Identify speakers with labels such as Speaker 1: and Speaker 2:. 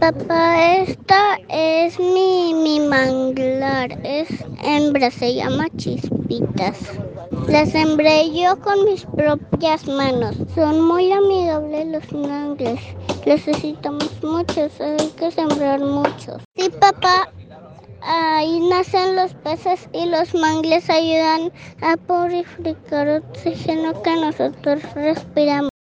Speaker 1: papá, esta es mi, mi manglar. Es hembra, se llama Chispitas. La sembré yo con mis propias manos. Son muy amigables los mangles. Necesitamos muchos, hay que sembrar muchos. Sí, papá, ahí nacen los peces y los mangles ayudan a purificar oxígeno que nosotros respiramos.